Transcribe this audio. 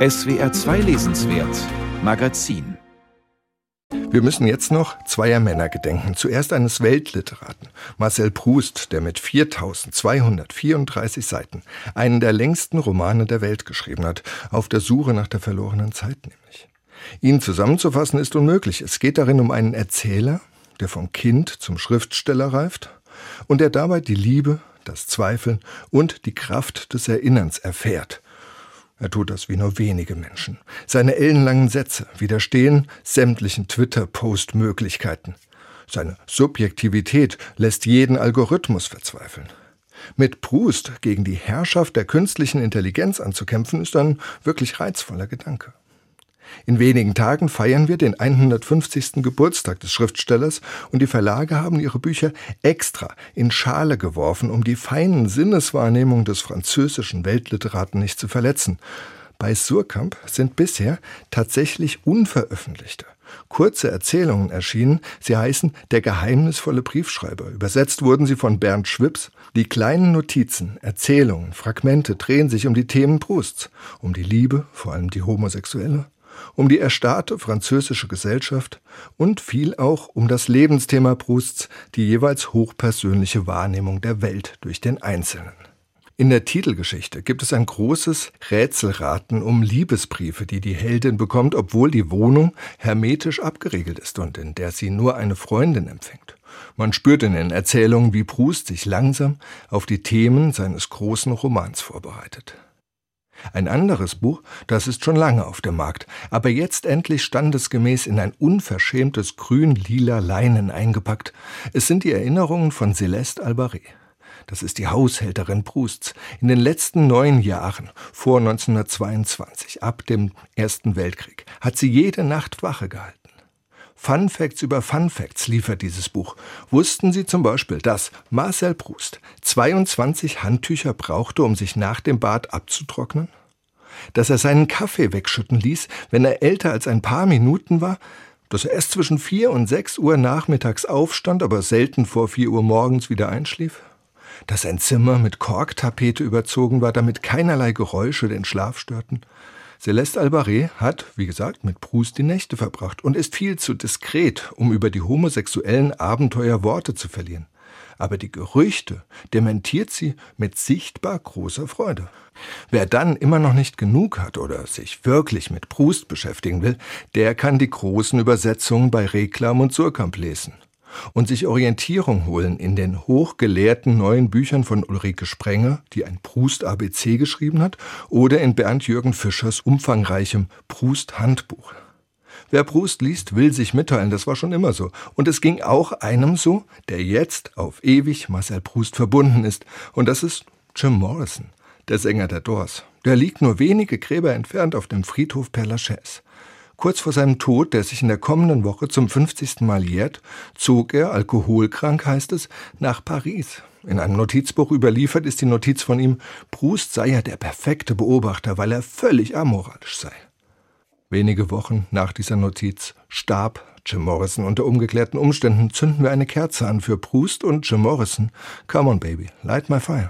SWR 2 Lesenswert Magazin wir müssen jetzt noch zweier Männer gedenken. Zuerst eines Weltliteraten, Marcel Proust, der mit 4234 Seiten einen der längsten Romane der Welt geschrieben hat, auf der Suche nach der verlorenen Zeit nämlich. Ihn zusammenzufassen ist unmöglich. Es geht darin um einen Erzähler, der vom Kind zum Schriftsteller reift und der dabei die Liebe, das Zweifeln und die Kraft des Erinnerns erfährt er tut das wie nur wenige Menschen. Seine ellenlangen Sätze widerstehen sämtlichen Twitter-Post-Möglichkeiten. Seine Subjektivität lässt jeden Algorithmus verzweifeln. Mit Proust gegen die Herrschaft der künstlichen Intelligenz anzukämpfen, ist ein wirklich reizvoller Gedanke. In wenigen Tagen feiern wir den 150. Geburtstag des Schriftstellers und die Verlage haben ihre Bücher extra in Schale geworfen, um die feinen Sinneswahrnehmungen des französischen Weltliteraten nicht zu verletzen. Bei Surkamp sind bisher tatsächlich unveröffentlichte, kurze Erzählungen erschienen. Sie heißen Der geheimnisvolle Briefschreiber. Übersetzt wurden sie von Bernd Schwips. Die kleinen Notizen, Erzählungen, Fragmente drehen sich um die Themen Prousts, um die Liebe, vor allem die homosexuelle, um die erstarrte französische Gesellschaft und viel auch um das Lebensthema Prousts, die jeweils hochpersönliche Wahrnehmung der Welt durch den Einzelnen. In der Titelgeschichte gibt es ein großes Rätselraten um Liebesbriefe, die die Heldin bekommt, obwohl die Wohnung hermetisch abgeriegelt ist und in der sie nur eine Freundin empfängt. Man spürt in den Erzählungen, wie Proust sich langsam auf die Themen seines großen Romans vorbereitet. Ein anderes Buch, das ist schon lange auf dem Markt, aber jetzt endlich standesgemäß in ein unverschämtes grün-lila Leinen eingepackt. Es sind die Erinnerungen von Celeste Albaret. Das ist die Haushälterin Prousts. In den letzten neun Jahren, vor 1922, ab dem Ersten Weltkrieg, hat sie jede Nacht Wache gehalten. Fun Facts über Fun Facts liefert dieses Buch. Wussten Sie zum Beispiel, dass Marcel Proust 22 Handtücher brauchte, um sich nach dem Bad abzutrocknen? Dass er seinen Kaffee wegschütten ließ, wenn er älter als ein paar Minuten war? Dass er erst zwischen vier und sechs Uhr nachmittags aufstand, aber selten vor vier Uhr morgens wieder einschlief? Dass sein Zimmer mit Korktapete überzogen war, damit keinerlei Geräusche den Schlaf störten? Celeste Albaret hat, wie gesagt, mit Proust die Nächte verbracht und ist viel zu diskret, um über die homosexuellen Abenteuer Worte zu verlieren. Aber die Gerüchte dementiert sie mit sichtbar großer Freude. Wer dann immer noch nicht genug hat oder sich wirklich mit Proust beschäftigen will, der kann die großen Übersetzungen bei Reklam und Surkamp lesen und sich Orientierung holen in den hochgelehrten neuen Büchern von Ulrike Sprenger, die ein Proust-ABC geschrieben hat, oder in Bernd Jürgen Fischers umfangreichem Proust-Handbuch. Wer Proust liest, will sich mitteilen, das war schon immer so. Und es ging auch einem so, der jetzt auf ewig Marcel Proust verbunden ist. Und das ist Jim Morrison, der Sänger der Doors. Der liegt nur wenige Gräber entfernt auf dem Friedhof Père Lachaise. Kurz vor seinem Tod, der sich in der kommenden Woche zum 50. Mal jährt, zog er, alkoholkrank heißt es, nach Paris. In einem Notizbuch überliefert ist die Notiz von ihm, Proust sei ja der perfekte Beobachter, weil er völlig amoralisch sei. Wenige Wochen nach dieser Notiz starb Jim Morrison. Unter umgeklärten Umständen zünden wir eine Kerze an für Proust und Jim Morrison. Come on, baby, light my fire.